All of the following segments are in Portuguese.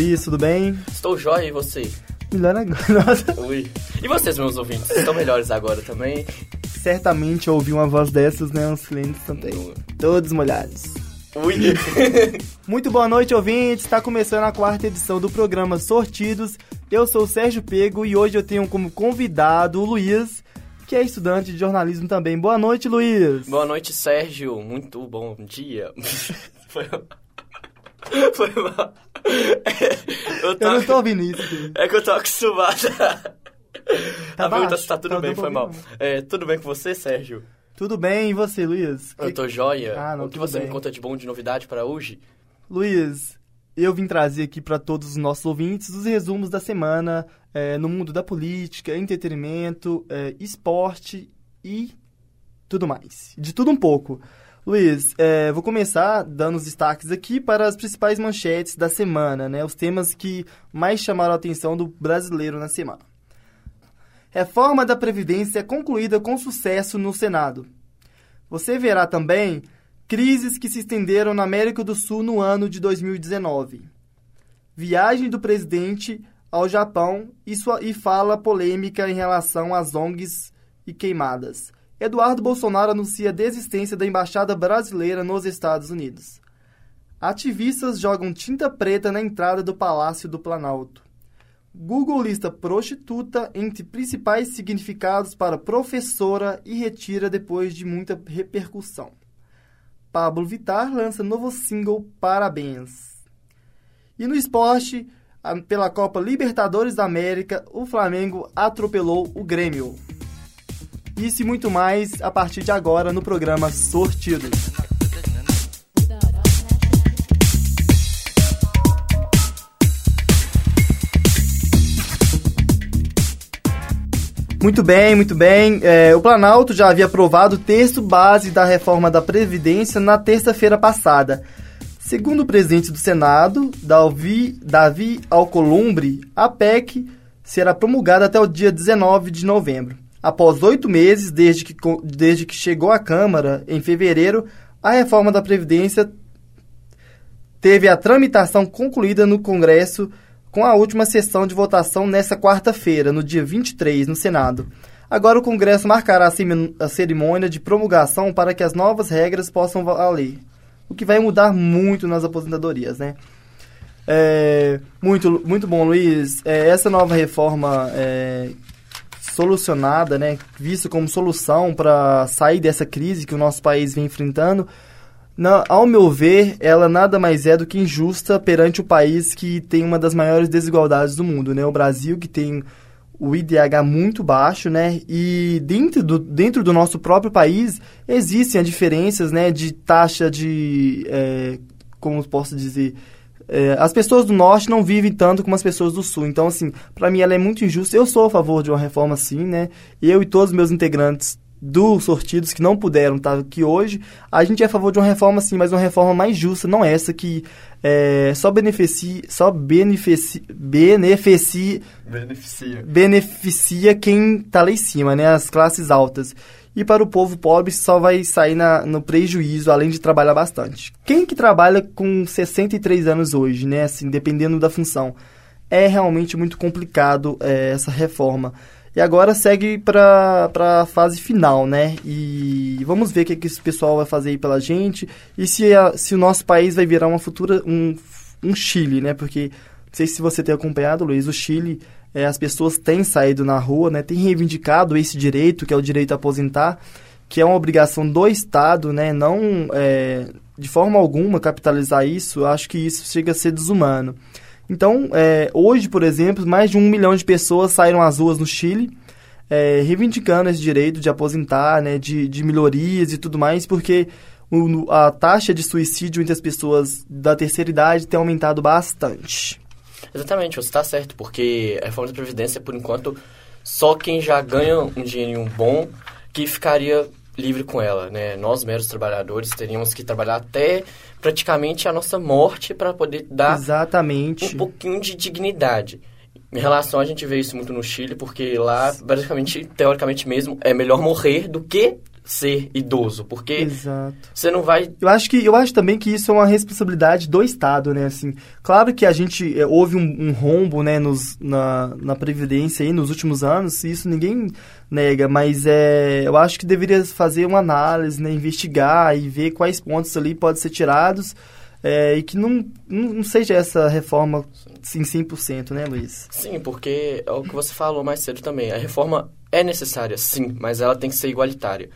Luiz, tudo bem? Estou jóia e você? Melhor agora. Nossa. Ui. E vocês, meus ouvintes, estão melhores agora também? Certamente ouvir uma voz dessas, né? Os clientes também. Todos molhados. Ui. Muito boa noite, ouvintes. Está começando a quarta edição do programa Sortidos. Eu sou o Sérgio Pego e hoje eu tenho como convidado o Luiz, que é estudante de jornalismo também. Boa noite, Luiz. Boa noite, Sérgio. Muito bom dia. Foi... Mal. Eu, tô... eu não tô ouvindo isso. Aqui. É que eu tô acostumado. Tá, tá, tá tudo tá bem, foi mal. É, tudo bem com você, Sérgio? Tudo bem, e você, Luiz? Eu tô joia. Ah, não, o que você bem. me conta de bom, de novidade para hoje? Luiz, eu vim trazer aqui para todos os nossos ouvintes os resumos da semana é, no mundo da política, entretenimento, é, esporte e tudo mais. De tudo um pouco. Luiz, é, vou começar dando os destaques aqui para as principais manchetes da semana, né? Os temas que mais chamaram a atenção do brasileiro na semana. Reforma da Previdência concluída com sucesso no Senado. Você verá também crises que se estenderam na América do Sul no ano de 2019. Viagem do presidente ao Japão e, sua, e fala polêmica em relação às ONGs e queimadas. Eduardo Bolsonaro anuncia a desistência da embaixada brasileira nos Estados Unidos. Ativistas jogam tinta preta na entrada do Palácio do Planalto. Google lista prostituta entre principais significados para professora e retira depois de muita repercussão. Pablo Vittar lança novo single Parabéns. E no esporte, pela Copa Libertadores da América, o Flamengo atropelou o Grêmio. Isso e muito mais a partir de agora no programa Sortidos. Muito bem, muito bem. É, o Planalto já havia aprovado o texto base da reforma da Previdência na terça-feira passada. Segundo o presidente do Senado, Davi, Davi Alcolumbre, a PEC será promulgada até o dia 19 de novembro. Após oito meses desde que, desde que chegou à Câmara, em fevereiro, a reforma da Previdência teve a tramitação concluída no Congresso com a última sessão de votação nesta quarta-feira, no dia 23, no Senado. Agora o Congresso marcará a cerimônia de promulgação para que as novas regras possam valer, o que vai mudar muito nas aposentadorias, né? É, muito, muito bom, Luiz. É, essa nova reforma é, solucionada, né, vista como solução para sair dessa crise que o nosso país vem enfrentando, na, ao meu ver, ela nada mais é do que injusta perante o país que tem uma das maiores desigualdades do mundo, né? O Brasil, que tem o IDH muito baixo, né? E dentro do, dentro do nosso próprio país existem as diferenças, né? De taxa de... É, como posso dizer é, as pessoas do norte não vivem tanto como as pessoas do sul. Então, assim, para mim ela é muito injusta. Eu sou a favor de uma reforma assim, né? Eu e todos os meus integrantes dos sortidos que não puderam estar aqui hoje, a gente é a favor de uma reforma sim, mas uma reforma mais justa, não essa que é, só beneficia, só beneficia, beneficia, beneficia, beneficia quem está lá em cima, né? As classes altas e para o povo pobre só vai sair na, no prejuízo, além de trabalhar bastante. Quem que trabalha com 63 anos hoje, né, assim, dependendo da função, é realmente muito complicado é, essa reforma. E agora segue para a fase final, né? E vamos ver o que, que esse pessoal vai fazer aí pela gente e se, a, se o nosso país vai virar uma futura, um, um Chile, né? Porque, não sei se você tem acompanhado, Luiz, o Chile é, as pessoas têm saído na rua, né, têm reivindicado esse direito, que é o direito a aposentar, que é uma obrigação do Estado, né, não é, de forma alguma capitalizar isso, acho que isso chega a ser desumano. Então, é, hoje, por exemplo, mais de um milhão de pessoas saíram às ruas no Chile, é, reivindicando esse direito de aposentar, né, de, de melhorias e tudo mais, porque o, a taxa de suicídio entre as pessoas da terceira idade tem aumentado bastante. Exatamente, você está certo, porque a reforma da Previdência, por enquanto, só quem já ganha um dinheirinho bom que ficaria livre com ela, né? Nós, meros trabalhadores, teríamos que trabalhar até praticamente a nossa morte para poder dar Exatamente. um pouquinho de dignidade. Em relação, a gente vê isso muito no Chile, porque lá, basicamente, teoricamente mesmo, é melhor morrer do que ser idoso, porque Exato. você não vai Eu acho que eu acho também que isso é uma responsabilidade do Estado, né? Assim, claro que a gente é, houve um, um rombo, né, nos, na, na previdência aí nos últimos anos, isso ninguém nega, mas é, eu acho que deveria fazer uma análise, né, investigar e ver quais pontos ali podem ser tirados é, e que não, não, seja essa reforma em 100%, né, Luiz? Sim, porque é o que você falou mais cedo também. A reforma é necessária, sim, mas ela tem que ser igualitária.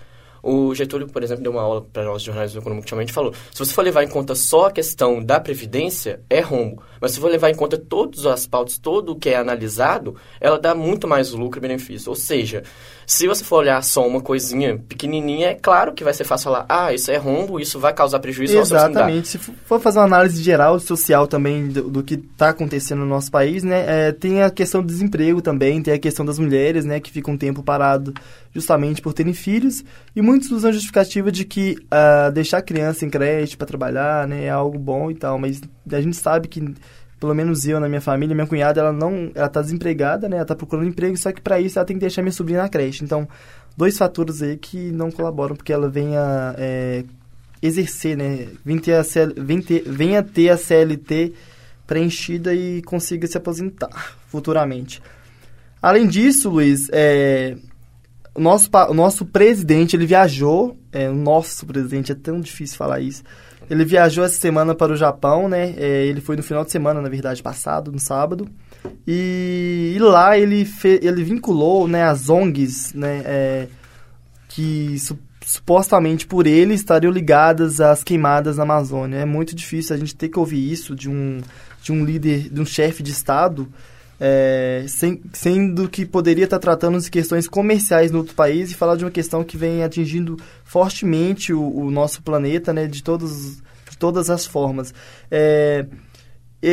O Getúlio, por exemplo, deu uma aula para nós de jornalismo econômico ultimamente falou: se você for levar em conta só a questão da previdência, é rombo. Mas se for levar em conta todos os pautas, todo o que é analisado, ela dá muito mais lucro e benefício. Ou seja, se você for olhar só uma coisinha pequenininha, é claro que vai ser fácil falar: ah, isso é rombo, isso vai causar prejuízo. Exatamente. Se for fazer uma análise geral, social também do, do que está acontecendo no nosso país, né, é, tem a questão do desemprego também, tem a questão das mulheres, né, que ficam um tempo parado justamente por terem filhos, e muitos usam a justificativa de que uh, deixar a criança em creche para trabalhar, né, é algo bom e tal, mas a gente sabe que pelo menos eu na minha família, minha cunhada, ela não, ela tá desempregada, né? Ela tá procurando emprego, só que para isso ela tem que deixar minha sobrinha na creche. Então, dois fatores aí que não colaboram porque ela venha é, exercer, né? Venha ter, a CL, venha, ter, venha ter a CLT preenchida e consiga se aposentar futuramente. Além disso, Luiz, é, o, nosso, o nosso presidente, ele viajou, é, o nosso presidente, é tão difícil falar isso, ele viajou essa semana para o Japão, né? É, ele foi no final de semana, na verdade, passado, no sábado. E, e lá ele, fe, ele vinculou né, as ONGs, né? É, que su, supostamente por ele estariam ligadas às queimadas na Amazônia. É muito difícil a gente ter que ouvir isso de um, de um líder, de um chefe de Estado, é, sem, sendo que poderia estar tratando de questões comerciais no outro país e falar de uma questão que vem atingindo fortemente o, o nosso planeta, né, de, todos, de todas as formas. É,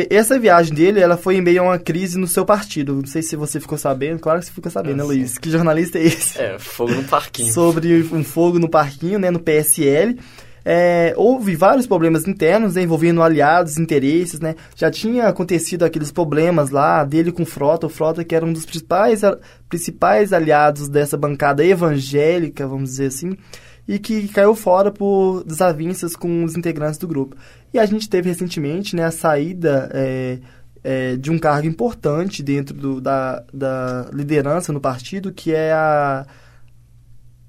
essa viagem dele, ela foi em meio a uma crise no seu partido. Não sei se você ficou sabendo. Claro que você ficou sabendo, né, Luiz? Que jornalista é esse? É, fogo no parquinho. Sobre um fogo no parquinho, né, no PSL. É, houve vários problemas internos né, envolvendo aliados, interesses, né? Já tinha acontecido aqueles problemas lá dele com o Frota, o Frota que era um dos principais, principais aliados dessa bancada evangélica, vamos dizer assim, e que caiu fora por desavenças com os integrantes do grupo. E a gente teve recentemente né, a saída é, é, de um cargo importante dentro do, da, da liderança no partido, que é a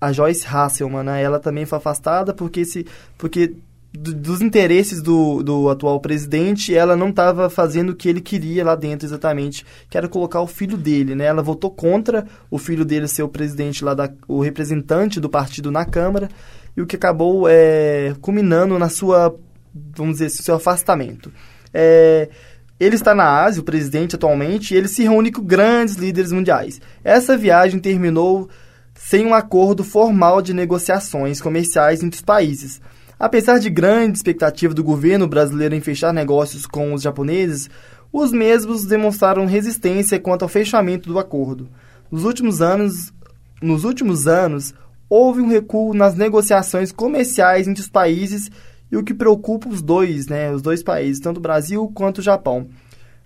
a Joyce Hasselman, né? Ela também foi afastada porque se porque dos interesses do, do atual presidente, ela não estava fazendo o que ele queria lá dentro exatamente, que era colocar o filho dele, né? Ela votou contra o filho dele ser o presidente lá da, o representante do partido na Câmara e o que acabou é, culminando na sua, vamos dizer, seu afastamento. É, ele está na Ásia, o presidente atualmente, e ele se reúne com grandes líderes mundiais. Essa viagem terminou sem um acordo formal de negociações comerciais entre os países. Apesar de grande expectativa do governo brasileiro em fechar negócios com os japoneses, os mesmos demonstraram resistência quanto ao fechamento do acordo. Nos últimos anos, nos últimos anos houve um recuo nas negociações comerciais entre os países e o que preocupa os dois, né, os dois países, tanto o Brasil quanto o Japão.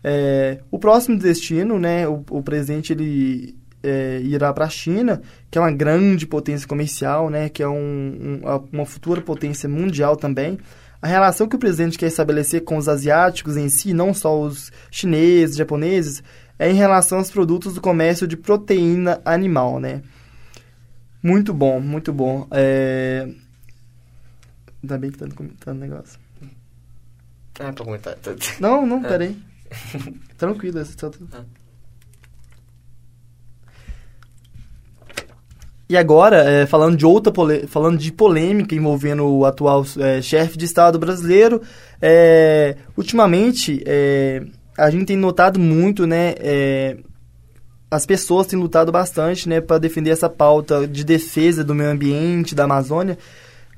É, o próximo destino, né, o, o presidente ele é, irá para a China, que é uma grande potência comercial, né, que é um, um, uma futura potência mundial também. A relação que o presidente quer estabelecer com os asiáticos em si, não só os chineses, japoneses, é em relação aos produtos do comércio de proteína animal, né? Muito bom, muito bom. É... Ainda bem que tá comentando o negócio. Ah, pra comentar. Não, não, ah. peraí. Tranquilo, só... Ah. E agora, é, falando de outra falando de polêmica envolvendo o atual é, chefe de Estado brasileiro, é, ultimamente é, a gente tem notado muito, né, é, as pessoas têm lutado bastante, né, para defender essa pauta de defesa do meio ambiente, da Amazônia.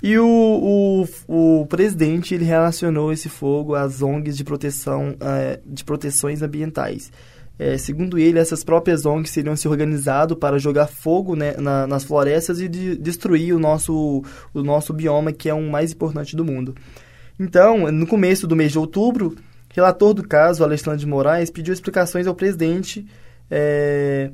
E o, o, o presidente ele relacionou esse fogo às ONGs de proteção é, de proteções ambientais. É, segundo ele, essas próprias ONGs seriam se organizado para jogar fogo né, na, nas florestas e de, destruir o nosso, o nosso bioma, que é o mais importante do mundo. Então, no começo do mês de outubro, relator do caso, Alexandre de Moraes, pediu explicações ao presidente. É,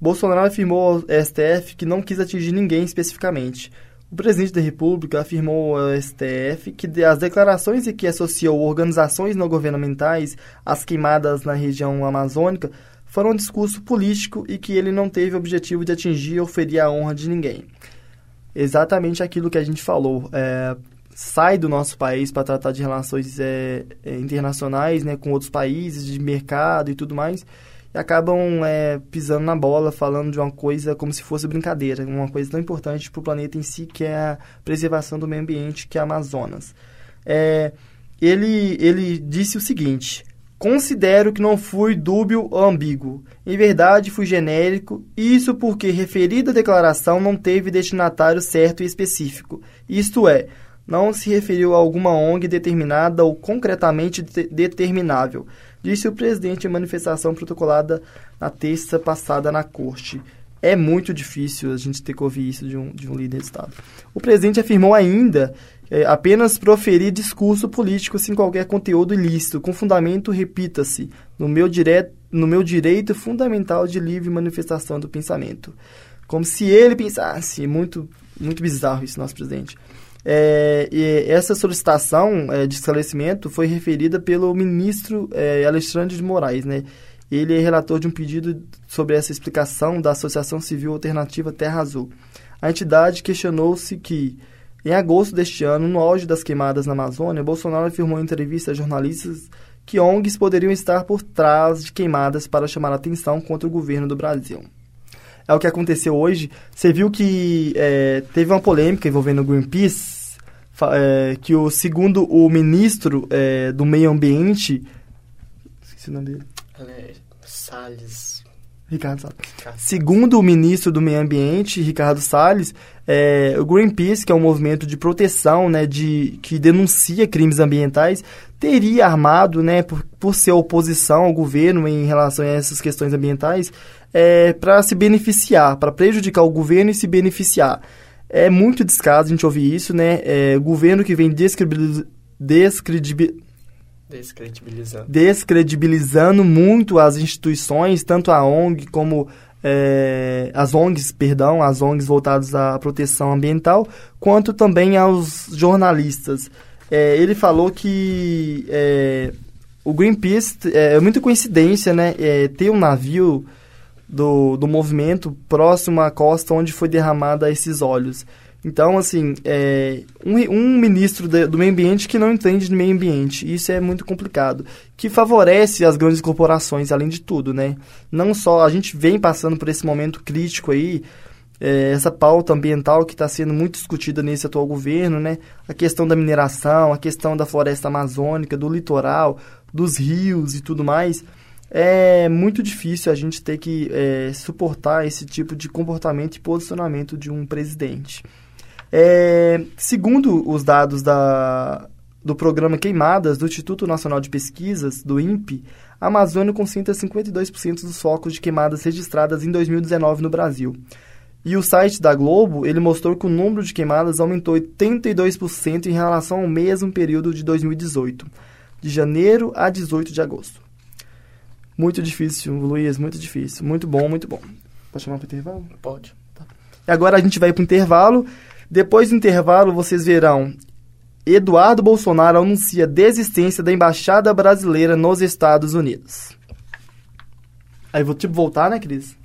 Bolsonaro afirmou ao STF que não quis atingir ninguém especificamente. O presidente da República afirmou ao STF que as declarações em que associou organizações não governamentais às queimadas na região amazônica foram um discurso político e que ele não teve o objetivo de atingir ou ferir a honra de ninguém. Exatamente aquilo que a gente falou. É, sai do nosso país para tratar de relações é, é, internacionais né, com outros países, de mercado e tudo mais, e acabam é, pisando na bola, falando de uma coisa como se fosse brincadeira, uma coisa tão importante para o planeta em si, que é a preservação do meio ambiente, que é a Amazonas. É, ele, ele disse o seguinte: Considero que não fui dúbio ou ambíguo. Em verdade, fui genérico, isso porque referida declaração não teve destinatário certo e específico. Isto é, não se referiu a alguma ONG determinada ou concretamente de determinável, disse o presidente em manifestação protocolada na terça passada na corte. É muito difícil a gente ter que ouvir isso de um, de um líder de Estado. O presidente afirmou ainda é, apenas proferir discurso político sem qualquer conteúdo ilícito, com fundamento, repita-se, no, meu no meu direito fundamental de livre manifestação do pensamento. Como se ele pensasse, muito, muito bizarro isso, nosso presidente. É, essa solicitação é, de esclarecimento foi referida pelo ministro é, Alexandre de Moraes, né? Ele é relator de um pedido sobre essa explicação da Associação Civil Alternativa Terra Azul. A entidade questionou-se que, em agosto deste ano, no auge das queimadas na Amazônia, Bolsonaro afirmou em entrevista a jornalistas que ONGs poderiam estar por trás de queimadas para chamar a atenção contra o governo do Brasil é o que aconteceu hoje. Você viu que é, teve uma polêmica envolvendo o Greenpeace, é, que o segundo o ministro é, do meio ambiente, esqueci o nome dele. Salles. Ricardo Salles. Segundo o ministro do Meio Ambiente, Ricardo Salles, é, o Greenpeace, que é um movimento de proteção, né, de, que denuncia crimes ambientais, teria armado, né, por, por ser oposição ao governo em relação a essas questões ambientais, é, para se beneficiar, para prejudicar o governo e se beneficiar. É muito descaso a gente ouvir isso, né? É, governo que vem descredibiliz... descredibil... descredibilizando. descredibilizando muito as instituições, tanto a ONG como é, as ONGs, perdão, as ONGs voltadas à proteção ambiental, quanto também aos jornalistas. É, ele falou que é, o Greenpeace é, é muita coincidência, né? É, ter um navio do, do movimento próximo à costa onde foi derramada esses óleos. Então, assim, é, um, um ministro de, do meio ambiente que não entende de meio ambiente, isso é muito complicado, que favorece as grandes corporações, além de tudo, né? Não só, a gente vem passando por esse momento crítico aí, é, essa pauta ambiental que está sendo muito discutida nesse atual governo, né? A questão da mineração, a questão da floresta amazônica, do litoral, dos rios e tudo mais é muito difícil a gente ter que é, suportar esse tipo de comportamento e posicionamento de um presidente. É, segundo os dados da, do programa Queimadas do Instituto Nacional de Pesquisas, do INPE, a Amazônia concentra 52% dos focos de queimadas registradas em 2019 no Brasil. E o site da Globo, ele mostrou que o número de queimadas aumentou 82% em relação ao mesmo período de 2018, de janeiro a 18 de agosto. Muito difícil, Luiz, muito difícil. Muito bom, muito bom. Pode chamar para intervalo? Pode. Tá. Agora a gente vai para o intervalo. Depois do intervalo, vocês verão Eduardo Bolsonaro anuncia desistência da embaixada brasileira nos Estados Unidos. Aí vou tipo voltar, né, Cris?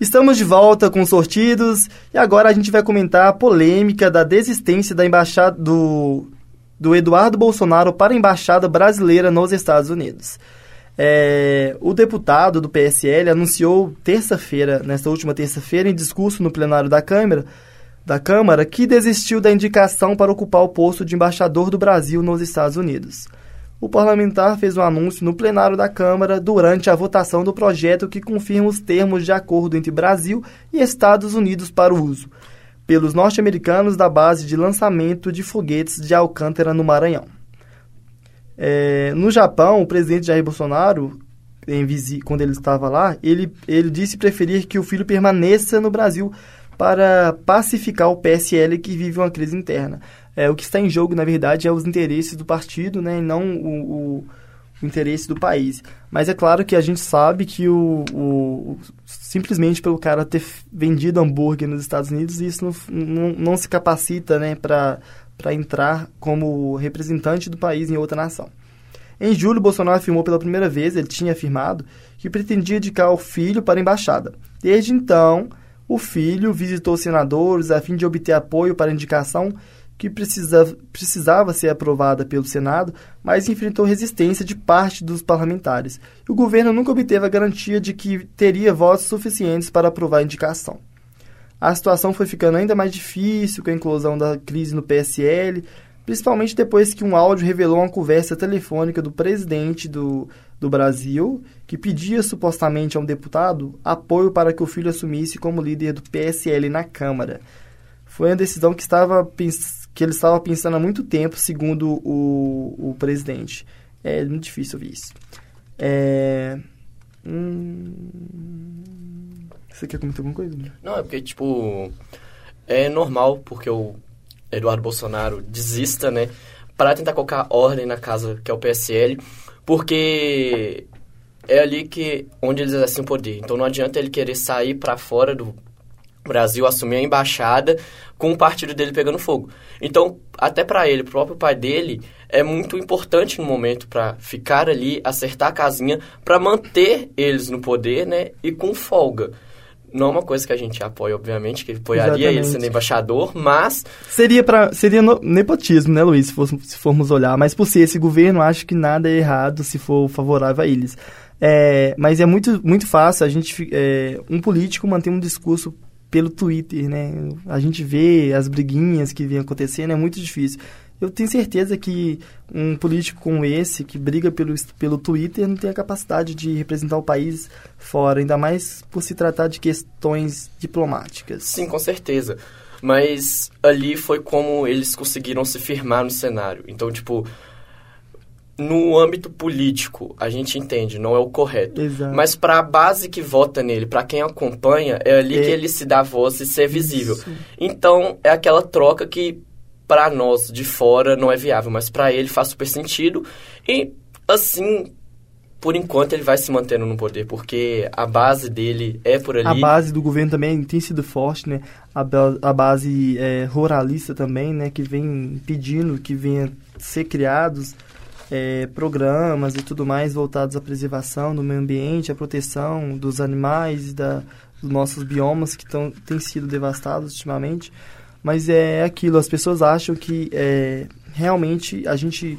Estamos de volta com os sortidos e agora a gente vai comentar a polêmica da desistência da embaixada do, do Eduardo Bolsonaro para a embaixada brasileira nos Estados Unidos. É, o deputado do PSL anunciou terça-feira, nesta última terça-feira, em discurso no plenário da Câmara, da Câmara, que desistiu da indicação para ocupar o posto de embaixador do Brasil nos Estados Unidos. O parlamentar fez um anúncio no plenário da Câmara durante a votação do projeto que confirma os termos de acordo entre Brasil e Estados Unidos para o uso, pelos norte-americanos da base de lançamento de foguetes de Alcântara no Maranhão. É, no Japão, o presidente Jair Bolsonaro, em quando ele estava lá, ele, ele disse preferir que o filho permaneça no Brasil para pacificar o PSL que vive uma crise interna. É, o que está em jogo, na verdade, é os interesses do partido, né, e não o, o, o interesse do país. Mas é claro que a gente sabe que o, o simplesmente pelo cara ter vendido hambúrguer nos Estados Unidos, isso não, não, não se capacita né, para entrar como representante do país em outra nação. Em julho, Bolsonaro afirmou pela primeira vez, ele tinha afirmado, que pretendia indicar o filho para a embaixada. Desde então, o filho visitou senadores a fim de obter apoio para a indicação que precisava, precisava ser aprovada pelo Senado, mas enfrentou resistência de parte dos parlamentares. E o governo nunca obteve a garantia de que teria votos suficientes para aprovar a indicação. A situação foi ficando ainda mais difícil com a inclusão da crise no PSL, principalmente depois que um áudio revelou uma conversa telefônica do presidente do, do Brasil, que pedia supostamente a um deputado apoio para que o filho assumisse como líder do PSL na Câmara. Foi uma decisão que, estava, que ele estava pensando há muito tempo, segundo o, o presidente. É muito difícil ouvir isso. É... Hum... Você quer comentar alguma coisa? Não, é porque, tipo, é normal, porque o Eduardo Bolsonaro desista, né? Para tentar colocar ordem na casa que é o PSL, porque é ali que onde eles exercem o poder. Então não adianta ele querer sair para fora do Brasil, assumir a embaixada com o partido dele pegando fogo. Então, até para ele, pro próprio pai dele, é muito importante no momento para ficar ali, acertar a casinha, para manter eles no poder, né? E com folga não é uma coisa que a gente apoia, obviamente, que apoiaria Exatamente. ele sendo embaixador, mas... Seria, pra, seria no, nepotismo, né, Luiz, se, fosse, se formos olhar. Mas por ser esse governo, acho que nada é errado se for favorável a eles. É, mas é muito, muito fácil a gente... É, um político manter um discurso pelo Twitter, né? A gente vê as briguinhas que vêm acontecendo, é muito difícil. Eu tenho certeza que um político como esse, que briga pelo, pelo Twitter, não tem a capacidade de representar o país fora, ainda mais por se tratar de questões diplomáticas. Sim, com certeza. Mas ali foi como eles conseguiram se firmar no cenário. Então, tipo, no âmbito político, a gente entende, não é o correto. Exato. Mas para a base que vota nele, para quem acompanha, é ali é. que ele se dá voz e ser visível. Isso. Então, é aquela troca que para nós de fora não é viável, mas para ele faz super sentido. E assim, por enquanto ele vai se mantendo no poder, porque a base dele é por ali. A base do governo também tem sido forte, né? A, a base é, ruralista também, né? Que vem pedindo que venha ser criados é, programas e tudo mais voltados à preservação do meio ambiente, à proteção dos animais, da, dos nossos biomas que tão, têm sido devastados ultimamente. Mas é aquilo, as pessoas acham que é, realmente a gente.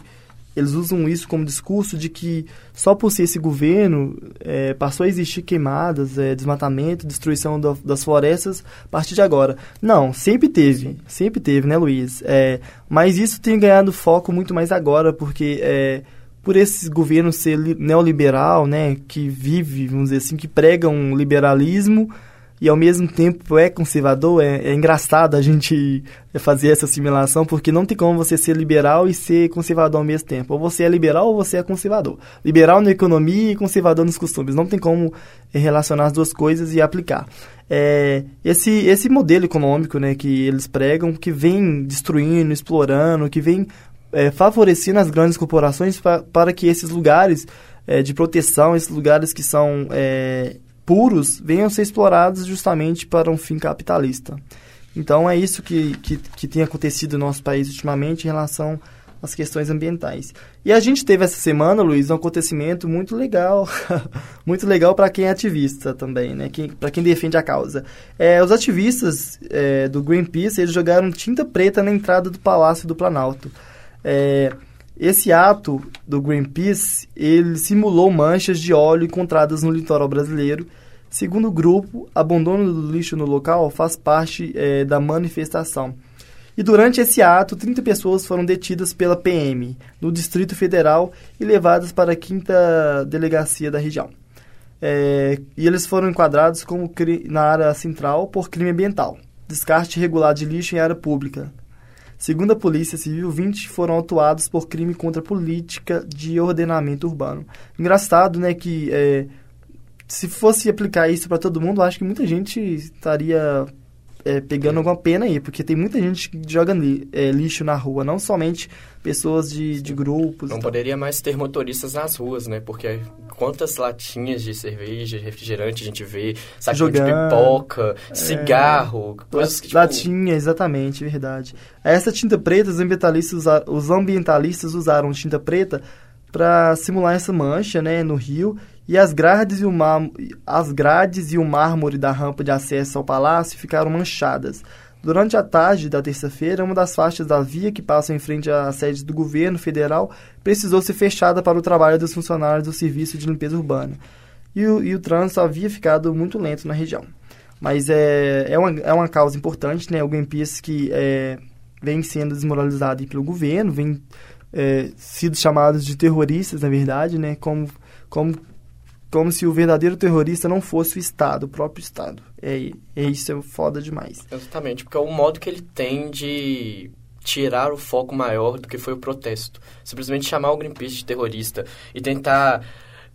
Eles usam isso como discurso de que só por ser esse governo é, passou a existir queimadas, é, desmatamento, destruição do, das florestas a partir de agora. Não, sempre teve, sempre teve, né, Luiz? É, mas isso tem ganhado foco muito mais agora, porque é, por esse governo ser neoliberal, né, que vive, vamos dizer assim, que prega um liberalismo e ao mesmo tempo é conservador, é, é, engraçado a gente fazer essa assimilação, porque não tem como você ser liberal e ser conservador ao mesmo tempo. Ou você é liberal ou você é conservador. Liberal na economia e conservador nos costumes. Não tem como é, relacionar as duas coisas e aplicar. É, esse, esse modelo econômico né, que eles pregam, que vem destruindo, explorando, que vem é, favorecendo as grandes corporações pra, para que esses lugares é, de proteção, esses lugares que são é, puros venham a ser explorados justamente para um fim capitalista. Então é isso que, que, que tem acontecido no nosso país ultimamente em relação às questões ambientais. E a gente teve essa semana, Luiz, um acontecimento muito legal, muito legal para quem é ativista também, né? Para quem defende a causa. É, os ativistas é, do Greenpeace eles jogaram tinta preta na entrada do Palácio do Planalto. É, esse ato do Greenpeace, ele simulou manchas de óleo encontradas no litoral brasileiro. Segundo o grupo, abandono do lixo no local faz parte é, da manifestação. E durante esse ato, 30 pessoas foram detidas pela PM no Distrito Federal e levadas para a quinta delegacia da região. É, e eles foram enquadrados como na área central por crime ambiental, descarte irregular de lixo em área pública, Segundo a Polícia Civil, 20 foram autuados por crime contra a política de ordenamento urbano. Engraçado, né, que é, se fosse aplicar isso para todo mundo, acho que muita gente estaria é, pegando alguma pena aí, porque tem muita gente que joga li, é, lixo na rua, não somente pessoas de, de grupos. Não poderia mais ter motoristas nas ruas, né? Porque quantas latinhas de cerveja, refrigerante a gente vê, saquinho de pipoca, é, cigarro, coisas que, tipo... Latinha, exatamente, verdade. Essa tinta preta, os ambientalistas, os ambientalistas usaram tinta preta para simular essa mancha, né, no rio, e as grades e, o mar, as grades e o mármore da rampa de acesso ao palácio ficaram manchadas. Durante a tarde da terça-feira, uma das faixas da via que passa em frente à sede do governo federal precisou ser fechada para o trabalho dos funcionários do Serviço de Limpeza Urbana. E o, e o trânsito havia ficado muito lento na região. Mas é, é, uma, é uma causa importante, né? O Greenpeace que é, vem sendo desmoralizado pelo governo, vem é, sido chamados de terroristas, na verdade, né? Como, como como se o verdadeiro terrorista não fosse o Estado, o próprio Estado. É, é isso é foda demais. Exatamente, porque é o modo que ele tem de tirar o foco maior do que foi o protesto. Simplesmente chamar o Greenpeace de terrorista e tentar,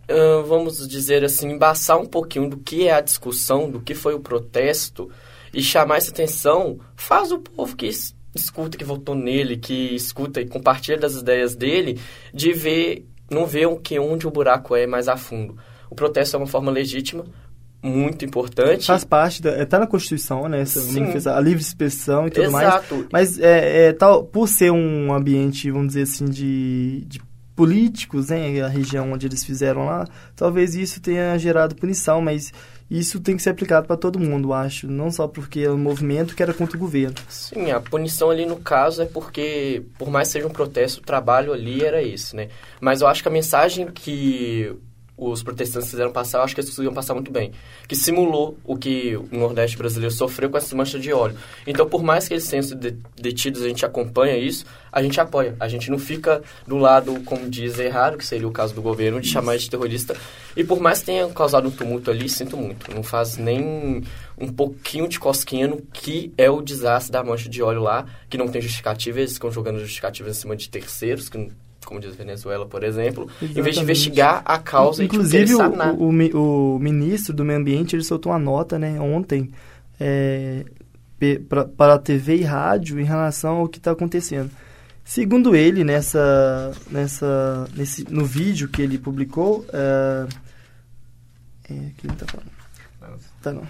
uh, vamos dizer assim, embaçar um pouquinho do que é a discussão, do que foi o protesto e chamar essa atenção, faz o povo que escuta, que votou nele, que escuta e compartilha das ideias dele, de ver, não ver que onde o buraco é mais a fundo. O protesto é uma forma legítima, muito importante. Faz parte, da, tá na Constituição, né? Essa a livre expressão e tudo Exato. mais. Mas é, é, tal, por ser um ambiente, vamos dizer assim, de, de políticos, né? A região onde eles fizeram lá, talvez isso tenha gerado punição, mas isso tem que ser aplicado para todo mundo, acho. Não só porque é um movimento que era contra o governo. Sim, a punição ali no caso é porque, por mais que seja um protesto, o trabalho ali era esse, né? Mas eu acho que a mensagem que os protestantes fizeram passar, eu acho que eles conseguiram passar muito bem. Que simulou o que o Nordeste brasileiro sofreu com essa mancha de óleo. Então, por mais que eles tenham sido detidos, a gente acompanha isso, a gente apoia. A gente não fica do lado, como diz, errado, que seria o caso do governo, de chamar de terrorista. E por mais que tenha causado um tumulto ali, sinto muito. Não faz nem um pouquinho de cosquinha no que é o desastre da mancha de óleo lá, que não tem justificativa. Eles ficam jogando justificativas em cima de terceiros, que como diz Venezuela, por exemplo, Exatamente. em vez de investigar a causa Inclusive, e tipo, o, o, o, ministro do Meio Ambiente ele soltou uma nota né, ontem é, para a TV e rádio em relação ao que está acontecendo. Segundo ele, nessa, nessa, nesse, no vídeo que ele publicou, é, é, aqui não tá falando. Tá não.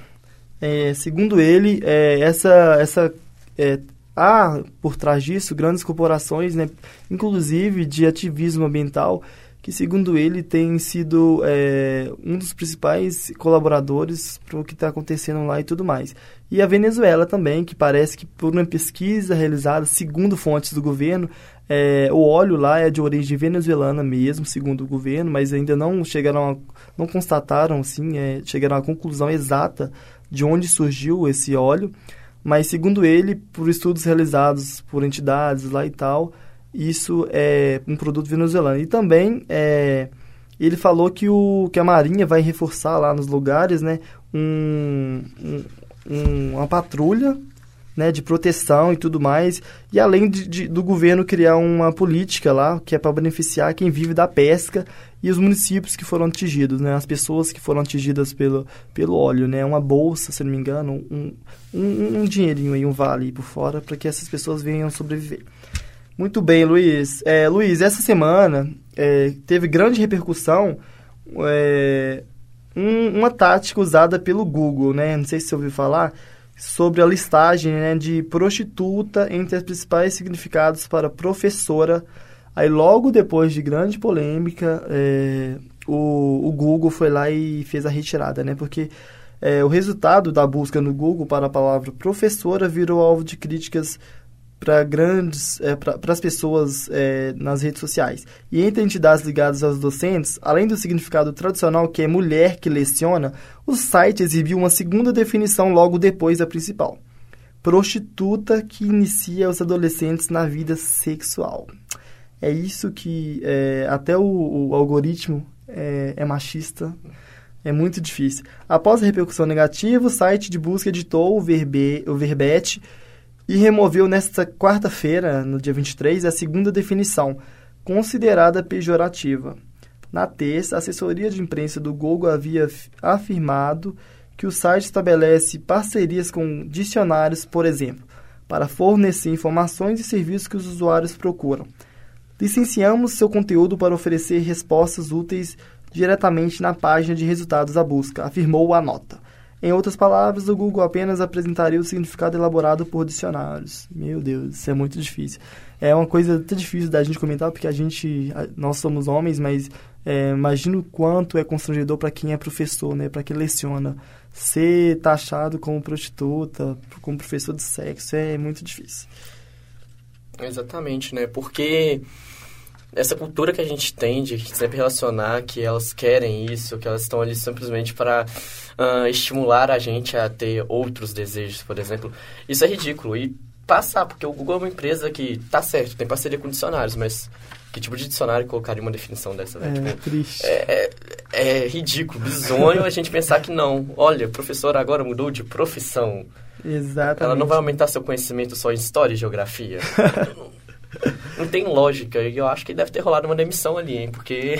É, segundo ele, é, essa, essa é, há por trás disso grandes corporações, né, inclusive de ativismo ambiental, que segundo ele tem sido é, um dos principais colaboradores para o que está acontecendo lá e tudo mais. E a Venezuela também, que parece que por uma pesquisa realizada, segundo fontes do governo, é, o óleo lá é de origem venezuelana mesmo, segundo o governo, mas ainda não chegaram a, não constataram, assim, é, chegaram à conclusão exata de onde surgiu esse óleo. Mas, segundo ele, por estudos realizados por entidades lá e tal, isso é um produto venezuelano. E também é, ele falou que, o, que a Marinha vai reforçar lá nos lugares né, um, um, uma patrulha né, de proteção e tudo mais, e além de, de, do governo criar uma política lá que é para beneficiar quem vive da pesca e os municípios que foram atingidos, né, as pessoas que foram atingidas pelo, pelo óleo, né, uma bolsa, se não me engano, um, um, um dinheirinho aí, um vale por fora para que essas pessoas venham sobreviver. Muito bem, Luiz. É, Luiz, essa semana é, teve grande repercussão é, um, uma tática usada pelo Google, né? Não sei se você ouviu falar, sobre a listagem né, de prostituta entre os principais significados para professora. Aí, logo depois de grande polêmica, é, o, o, Google foi lá e fez a retirada, né? Porque é, o resultado da busca no Google para a palavra professora virou alvo de críticas para grandes é, para as pessoas é, nas redes sociais. E entre entidades ligadas aos docentes além do significado tradicional que é mulher que leciona o site exibiu uma segunda definição logo depois da principal. Prostituta que inicia os adolescentes na vida sexual é isso que é, até o, o algoritmo é, é machista é muito difícil após a repercussão negativa o site de busca editou o, verbe, o verbete e removeu nesta quarta-feira, no dia 23, a segunda definição, considerada pejorativa. Na terça, a assessoria de imprensa do Google havia afirmado que o site estabelece parcerias com dicionários, por exemplo, para fornecer informações e serviços que os usuários procuram. Licenciamos seu conteúdo para oferecer respostas úteis diretamente na página de resultados da busca, afirmou a nota. Em outras palavras, o Google apenas apresentaria o significado elaborado por dicionários. Meu Deus, isso é muito difícil. É uma coisa até difícil da gente comentar, porque a gente, nós somos homens, mas é, imagino o quanto é constrangedor para quem é professor, né, para quem leciona. Ser taxado como prostituta, como professor de sexo, é muito difícil. Exatamente, né? Porque essa cultura que a gente tem de sempre relacionar que elas querem isso, que elas estão ali simplesmente para uh, estimular a gente a ter outros desejos, por exemplo, isso é ridículo. E passar, porque o Google é uma empresa que tá certo, tem parceria com dicionários, mas que tipo de dicionário colocaria uma definição dessa? Né? É, tipo, triste. É, é, é ridículo, bizonho a gente pensar que não. Olha, professor agora mudou de profissão. Exatamente. Ela não vai aumentar seu conhecimento só em história e geografia. não tem lógica. E eu acho que deve ter rolado uma demissão ali, hein? Porque.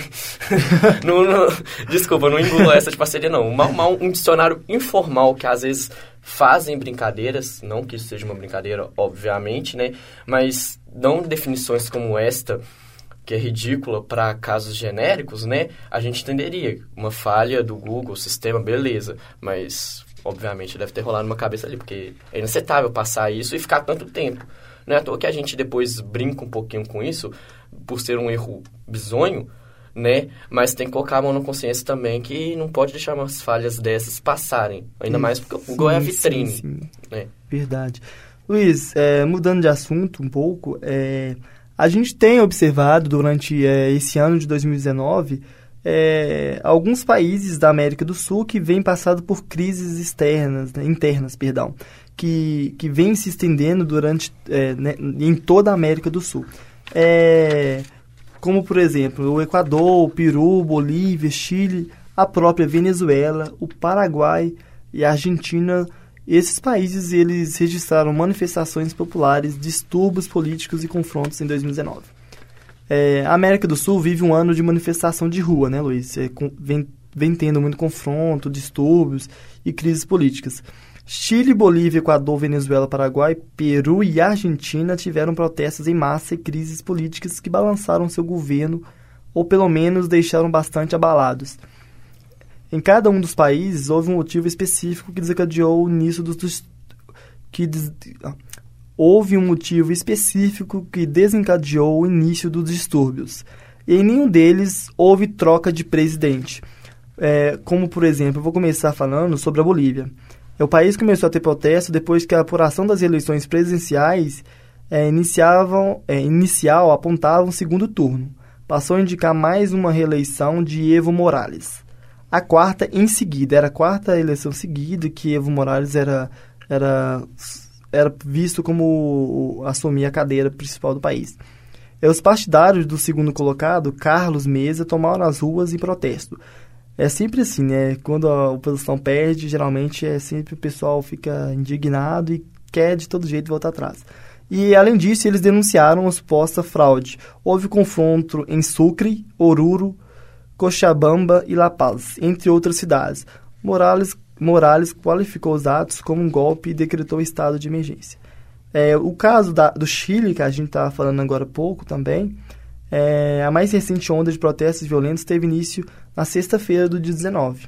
não, não, desculpa, não engulo essa de parceria, não. Mal, mal um dicionário informal que às vezes fazem brincadeiras, não que isso seja uma brincadeira, obviamente, né? Mas dão definições como esta que é ridícula para casos genéricos, né? A gente entenderia uma falha do Google, sistema, beleza, mas obviamente deve ter rolado uma cabeça ali, porque é inaceitável passar isso e ficar tanto tempo. Não é à toa que a gente depois brinca um pouquinho com isso, por ser um erro bizonho, né? Mas tem que colocar a mão na consciência também que não pode deixar umas falhas dessas passarem. Ainda mais porque o Google sim, é a vitrine. Sim, sim. Né? Verdade. Luiz, é, mudando de assunto um pouco, é, a gente tem observado durante é, esse ano de 2019 é, alguns países da América do Sul que vêm passando por crises externas, né, internas, perdão, que, que vêm se estendendo durante é, né, em toda a América do Sul. É, como, por exemplo, o Equador, o Peru, Bolívia, Chile, a própria Venezuela, o Paraguai e a Argentina. Esses países eles registraram manifestações populares, distúrbios políticos e confrontos em 2019. É, a América do Sul vive um ano de manifestação de rua, né, Luiz? É, com, vem, vem tendo muito confronto, distúrbios e crises políticas. Chile, Bolívia, Equador, Venezuela, Paraguai, Peru e Argentina tiveram protestos em massa e crises políticas que balançaram seu governo ou pelo menos deixaram bastante abalados. Em cada um dos países houve um motivo específico que desencadeou o início dos que des, houve um motivo específico que desencadeou o início dos distúrbios. E em nenhum deles houve troca de presidente. É, como, por exemplo, eu vou começar falando sobre a Bolívia. É, o país começou a ter protesto depois que a apuração das eleições presidenciais é, iniciavam, é, inicial apontava um segundo turno. Passou a indicar mais uma reeleição de Evo Morales. A quarta em seguida, era a quarta eleição seguida que Evo Morales era, era era visto como assumir a cadeira principal do país. E os partidários do segundo colocado, Carlos Mesa, tomaram as ruas em protesto. É sempre assim, né? Quando a oposição perde, geralmente é sempre o pessoal fica indignado e quer de todo jeito voltar atrás. E, além disso, eles denunciaram a suposta fraude. Houve confronto em Sucre, Oruro, Cochabamba e La Paz, entre outras cidades. Morales Morales qualificou os atos como um golpe e decretou estado de emergência. É, o caso da, do Chile, que a gente está falando agora há pouco também, é, a mais recente onda de protestos violentos teve início na sexta-feira do dia 19.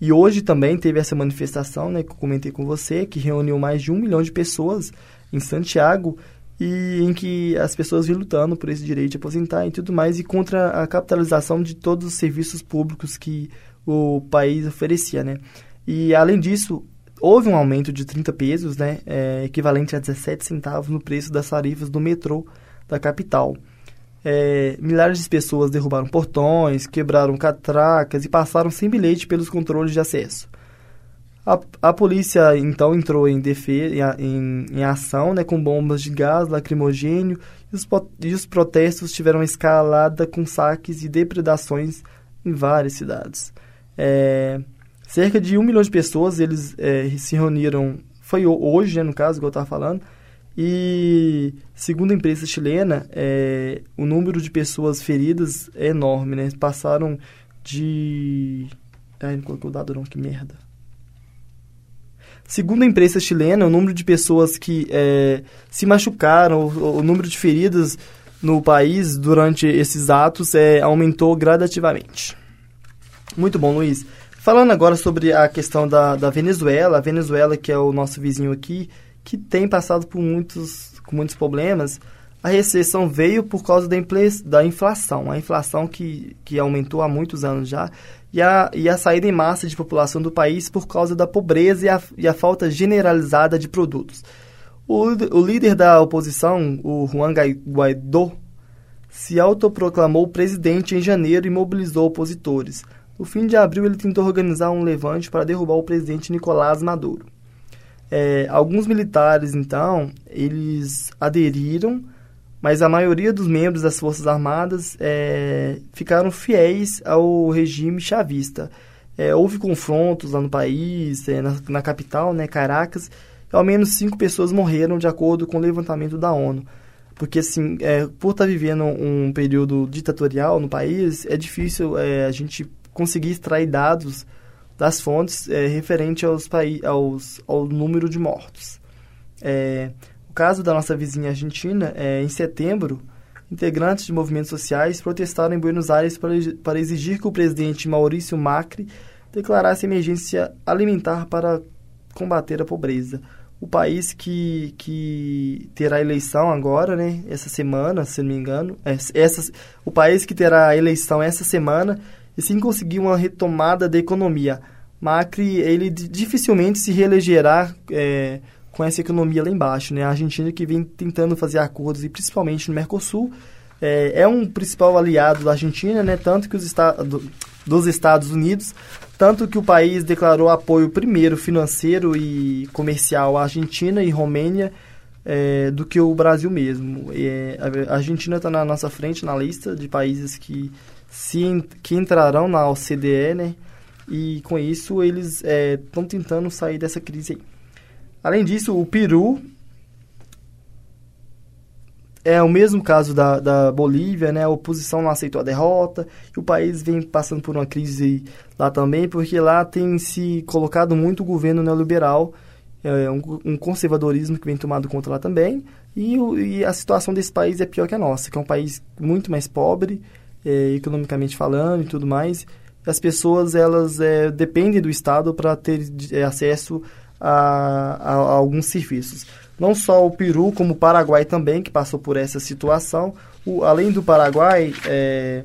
E hoje também teve essa manifestação, né, que eu comentei com você, que reuniu mais de um milhão de pessoas em Santiago e em que as pessoas vinham lutando por esse direito de aposentar e tudo mais e contra a capitalização de todos os serviços públicos que o país oferecia, né? E, além disso, houve um aumento de 30 pesos, né, é, equivalente a 17 centavos no preço das tarifas do metrô da capital. É, milhares de pessoas derrubaram portões, quebraram catracas e passaram sem bilhete pelos controles de acesso. A, a polícia então entrou em, em, em ação né, com bombas de gás lacrimogênio e os, e os protestos tiveram escalada com saques e depredações em várias cidades. É, Cerca de um milhão de pessoas, eles é, se reuniram, foi hoje, né, no caso, igual eu estava falando, e segundo a imprensa chilena, é, o número de pessoas feridas é enorme, né? Passaram de... Ai, não colocou o dado não, que merda. Segundo a imprensa chilena, o número de pessoas que é, se machucaram, o, o, número de feridas no país durante esses atos é, aumentou gradativamente. Muito bom, Luiz. Falando agora sobre a questão da, da Venezuela, a Venezuela, que é o nosso vizinho aqui, que tem passado por muitos, com muitos problemas, a recessão veio por causa da, inflação, a inflação que, que aumentou há muitos anos já, e a, e a saída em massa de população do país por causa da pobreza e a, e a falta generalizada de produtos. O, o líder da oposição, o Juan Guaidó, se autoproclamou presidente em janeiro e mobilizou opositores. No fim de abril, ele tentou organizar um levante para derrubar o presidente Nicolás Maduro. É, alguns militares, então, eles aderiram mas a maioria dos membros das Forças Armadas é, ficaram fiéis ao regime chavista. É, houve confrontos lá no país, é, na, na, capital, né, Caracas, e ao menos cinco pessoas morreram de acordo com o levantamento da ONU. Porque, assim, é, por estar tá vivendo um período ditatorial no país, é difícil é, a gente conseguir extrair dados das fontes é, referente aos, aos, ao número de mortos. É, caso da nossa vizinha Argentina, é, em setembro, integrantes de movimentos sociais protestaram em Buenos Aires para, para exigir que o presidente Maurício Macri declarasse emergência alimentar para combater a pobreza. O país que, que terá eleição agora, né, essa semana, se não me engano, é, essa, o país que terá eleição essa semana e sim conseguir uma retomada da economia. Macri, ele dificilmente se reelegerá é, com essa economia lá embaixo. Né? A Argentina que vem tentando fazer acordos, e principalmente no Mercosul, é, é um principal aliado da Argentina, né? tanto que os estados dos Estados Unidos, tanto que o país declarou apoio primeiro financeiro e comercial à Argentina e Romênia é, do que o Brasil mesmo. É, a Argentina está na nossa frente na lista de países que, se, que entrarão na OCDE, né? E com isso eles estão é, tentando sair dessa crise aí. Além disso, o Peru é o mesmo caso da, da Bolívia, né? A oposição não aceitou a derrota e o país vem passando por uma crise lá também, porque lá tem se colocado muito o governo neoliberal, é, um, um, conservadorismo que vem tomado conta lá também, e, e, a situação desse país é pior que a nossa, que é um país muito mais pobre, é, economicamente falando e tudo mais. As pessoas, elas é, dependem do Estado para ter é, acesso a, a, a alguns serviços. Não só o Peru, como o Paraguai também, que passou por essa situação. O, além do Paraguai, é,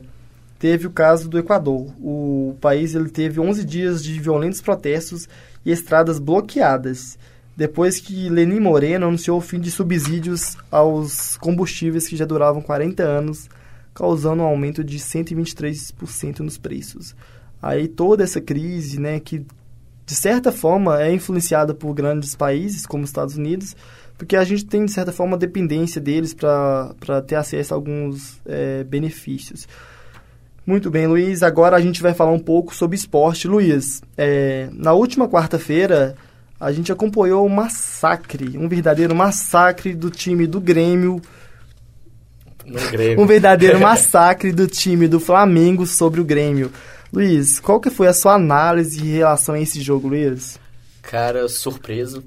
teve o caso do Equador. O país ele teve 11 dias de violentos protestos e estradas bloqueadas, depois que Lenin Moreno anunciou o fim de subsídios aos combustíveis que já duravam 40 anos, causando um aumento de 123% nos preços. Aí toda essa crise, né, que de certa forma, é influenciada por grandes países como os Estados Unidos, porque a gente tem, de certa forma, dependência deles para ter acesso a alguns é, benefícios. Muito bem, Luiz. Agora a gente vai falar um pouco sobre esporte. Luiz, é, na última quarta-feira, a gente acompanhou um massacre, um verdadeiro massacre do time do Grêmio. Um verdadeiro massacre do time do Flamengo sobre o Grêmio. Luiz, qual que foi a sua análise em relação a esse jogo, Luiz? Cara, surpreso,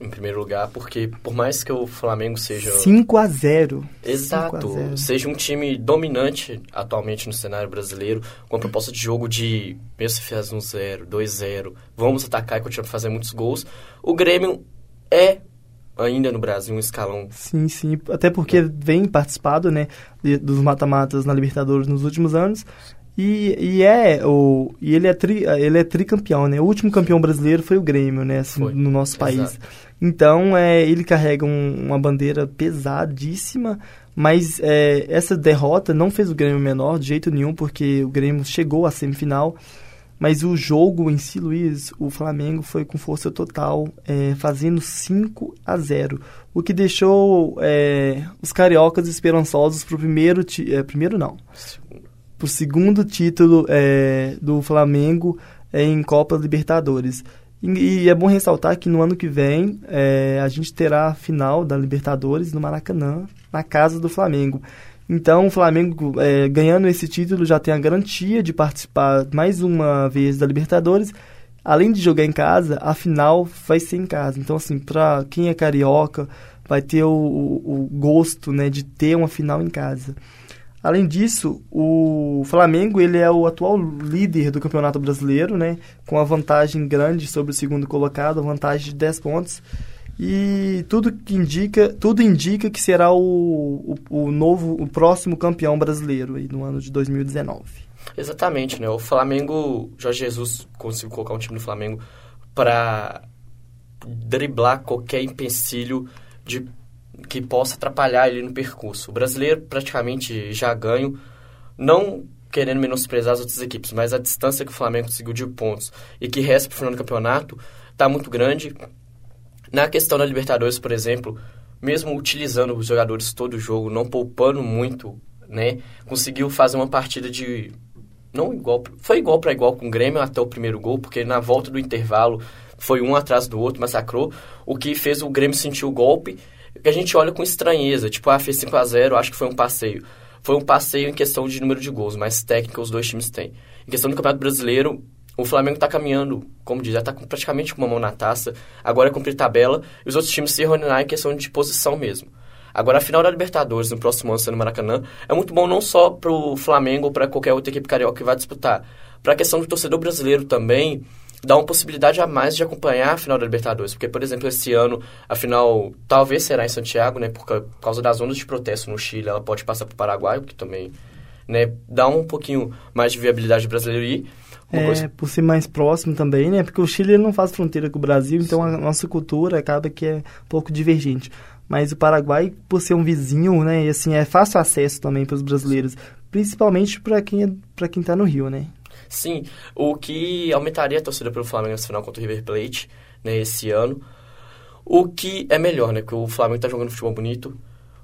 em primeiro lugar, porque por mais que o Flamengo seja... 5 a 0 Exato. 5 a 0. Seja um time dominante atualmente no cenário brasileiro, com a proposta de jogo de, mesmo se faz um 0, 2 0, vamos atacar e continuar fazer muitos gols, o Grêmio é ainda no Brasil um escalão. Sim, sim. Até porque vem participado, né, dos mata-matas na Libertadores nos últimos anos. E, e, é o e ele é tri, ele é tricampeão, né? O último campeão brasileiro foi o Grêmio, né? Assim, no nosso país. Exato. Então, é, ele carrega um, uma bandeira pesadíssima, mas é, essa derrota não fez o Grêmio menor de jeito nenhum, porque o Grêmio chegou à semifinal. Mas o jogo em si, Luiz, o Flamengo foi com força total, é, fazendo 5 a 0 o que deixou é, os cariocas esperançosos para o primeiro... É, primeiro não para o segundo título é, do Flamengo é, em Copa Libertadores. E, e, é bom ressaltar que no ano que vem é, a gente terá a final da Libertadores no Maracanã, na casa do Flamengo. Então, o Flamengo, é, ganhando esse título, já tem a garantia de participar mais uma vez da Libertadores além de jogar em casa, a final vai ser em casa. Então, assim, para quem é carioca, vai ter o, o, gosto né, de ter uma final em casa. Além disso, o Flamengo ele é o atual líder do Campeonato Brasileiro, né, com a vantagem grande sobre o segundo colocado, a vantagem de 10 pontos. E tudo que indica, tudo indica que será o, o, o novo, o próximo campeão brasileiro aí no ano de 2019. Exatamente, né? O Flamengo, Jorge Jesus conseguiu colocar um time do Flamengo para driblar qualquer empecilho de que possa atrapalhar ele no percurso. O brasileiro praticamente já ganho, não querendo menosprezar as outras equipes, mas a distância que o Flamengo conseguiu de pontos e que resta para o final do campeonato está muito grande na questão da Libertadores, por exemplo, mesmo utilizando os jogadores todo o jogo, não poupando muito, né, conseguiu fazer uma partida de não igual, foi igual para igual com o Grêmio até o primeiro gol, porque na volta do intervalo foi um atrás do outro, massacrou, o que fez o Grêmio sentir o golpe, que a gente olha com estranheza, tipo, ah, fez 5 a 0, acho que foi um passeio. Foi um passeio em questão de número de gols, mas técnica os dois times têm. Em questão do Campeonato Brasileiro, o Flamengo está caminhando, como diz, está praticamente com uma mão na taça. Agora é cumprir tabela e os outros times se reunirem em questão de posição mesmo. Agora, a final da Libertadores, no próximo ano, sendo Maracanã, é muito bom não só para o Flamengo ou para qualquer outra equipe carioca que vai disputar. Para a questão do torcedor brasileiro também, dá uma possibilidade a mais de acompanhar a final da Libertadores. Porque, por exemplo, esse ano, a final talvez será em Santiago, né? Por causa das ondas de protesto no Chile, ela pode passar para o Paraguai, que também né, dá um pouquinho mais de viabilidade brasileiro ir. É, coisa... por ser mais próximo também, né? Porque o Chile não faz fronteira com o Brasil, então a nossa cultura acaba que é um pouco divergente. Mas o Paraguai, por ser um vizinho, né? E assim, é fácil acesso também para os brasileiros. Principalmente para quem, é, para quem está no Rio, né? Sim, o que aumentaria a torcida pelo Flamengo nessa final contra o River Plate, né, esse ano. O que é melhor, né? Porque o Flamengo está jogando futebol bonito.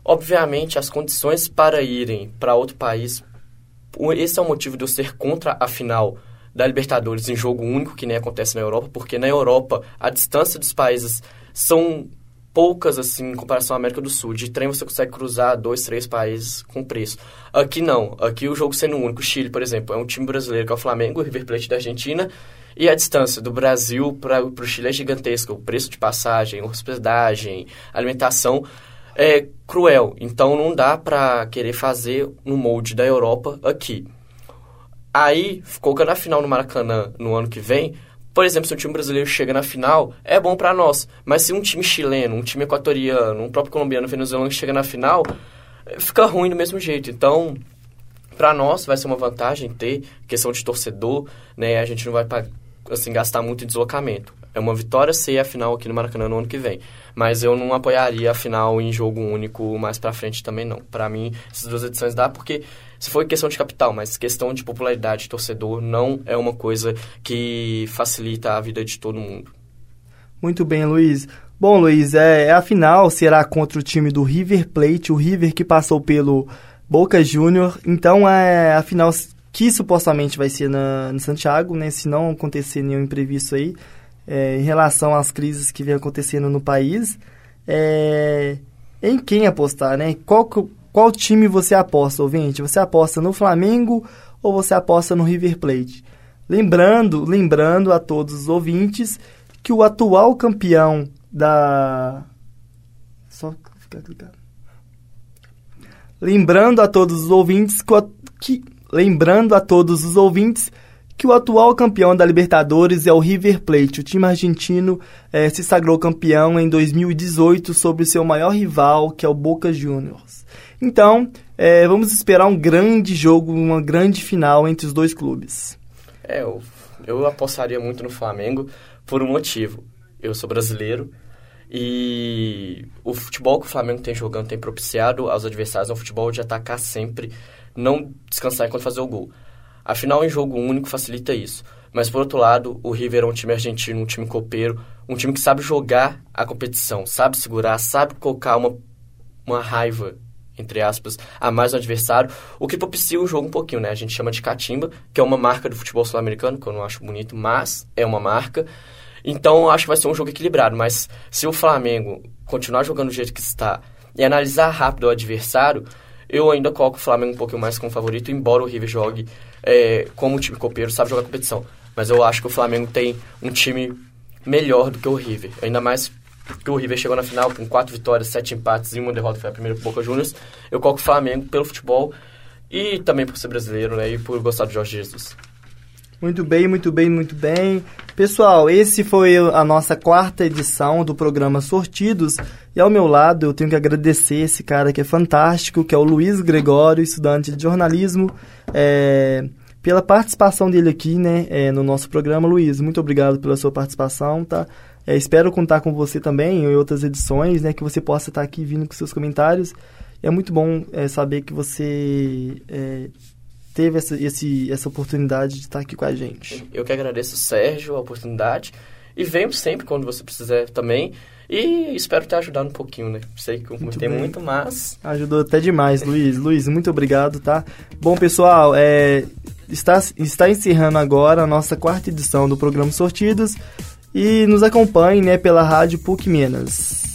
Obviamente, as condições para irem para outro país, esse é o motivo de eu ser contra a final da Libertadores em jogo único, que nem acontece na Europa, porque na Europa a distância dos países são poucas, assim, em comparação à América do Sul. De trem você consegue cruzar dois, três países com preço. Aqui não. Aqui o jogo sendo único. Chile, por exemplo, é um time brasileiro que é o Flamengo, o River Plate da Argentina. E a distância do Brasil para o Chile é gigantesca. O preço de passagem, hospedagem, alimentação é cruel. Então não dá para querer fazer no molde da Europa aqui. Aí, colocando a final no Maracanã no ano que vem, por exemplo, se um time brasileiro chega na final, é bom para nós. Mas se um time chileno, um time equatoriano, um próprio colombiano, venezuelano chega na final, fica ruim do mesmo jeito. Então, para nós vai ser uma vantagem ter questão de torcedor, né? A gente não vai assim gastar muito em deslocamento. É uma vitória ser a final aqui no Maracanã no ano que vem. Mas eu não apoiaria a final em jogo único mais para frente também não. Para mim, essas duas edições dá porque se foi questão de capital, mas questão de popularidade de torcedor não é uma coisa que facilita a vida de todo mundo. Muito bem, Luiz. Bom, Luiz, é, a final será contra o time do River Plate, o River que passou pelo Boca Júnior. Então, é a final que supostamente vai ser na, em Santiago, né? Se não acontecer nenhum imprevisto aí, é, em relação às crises que vem acontecendo no país. É, em quem apostar, né? Qual, qual time você aposta, ouvinte? Você aposta no Flamengo ou você aposta no River Plate? Lembrando, lembrando a todos os ouvintes que o atual campeão da só ficar clicado. Lembrando a todos os ouvintes que lembrando a todos os ouvintes que o atual campeão da Libertadores é o River Plate. O time argentino eh, se sagrou campeão em 2018 sobre o seu maior rival, que é o Boca Juniors. Então, é, vamos esperar um grande jogo, uma grande final entre os dois clubes. É, eu, eu apostaria muito no Flamengo por um motivo. Eu sou brasileiro e o futebol que o Flamengo tem jogando tem propiciado aos adversários é um futebol de atacar sempre, não descansar enquanto fazer o gol. Afinal, em jogo único facilita isso. Mas, por outro lado, o River é um time argentino, um time copeiro, um time que sabe jogar a competição, sabe segurar, sabe colocar uma, uma raiva entre aspas, a mais no adversário, o que propicia o jogo um pouquinho, né? A gente chama de catimba, que é uma marca do futebol sul-americano, que eu não acho bonito, mas é uma marca. Então, acho que vai ser um jogo equilibrado, mas se o Flamengo continuar jogando do jeito que está e analisar rápido o adversário, eu ainda coloco o Flamengo um pouquinho mais como favorito, embora o River jogue é, como time copeiro, sabe jogar competição. Mas eu acho que o Flamengo tem um time melhor do que o River. Ainda mais que o River chegou na final com quatro vitórias, sete empates e uma derrota, foi a primeira pro Boca Juniors. Eu coloco o Flamengo pelo futebol e também por ser brasileiro, né? E por gostar do Jorge Jesus. Muito bem, muito bem, muito bem. Pessoal, esse foi a nossa quarta edição do programa Sortidos. E ao meu lado eu tenho que agradecer esse cara que é fantástico, que é o Luiz Gregório, estudante de jornalismo, é, pela participação dele aqui né, é, no nosso programa. Luiz, muito obrigado pela sua participação, tá? É, espero contar com você também em outras edições, né? Que você possa estar aqui vindo com seus comentários. É muito bom é, saber que você é, teve essa, esse, essa oportunidade de estar aqui com a gente. Eu que agradeço, Sérgio, a oportunidade. E venho sempre quando você precisar também. E espero ter ajudado um pouquinho, né? Sei que eu tem muito, mas... Ajudou até demais, Luiz. Luiz, muito obrigado, tá? Bom, pessoal, é, está, está encerrando agora a nossa quarta edição do programa Sortidos. E nos acompanhe né, pela Rádio PUC Minas.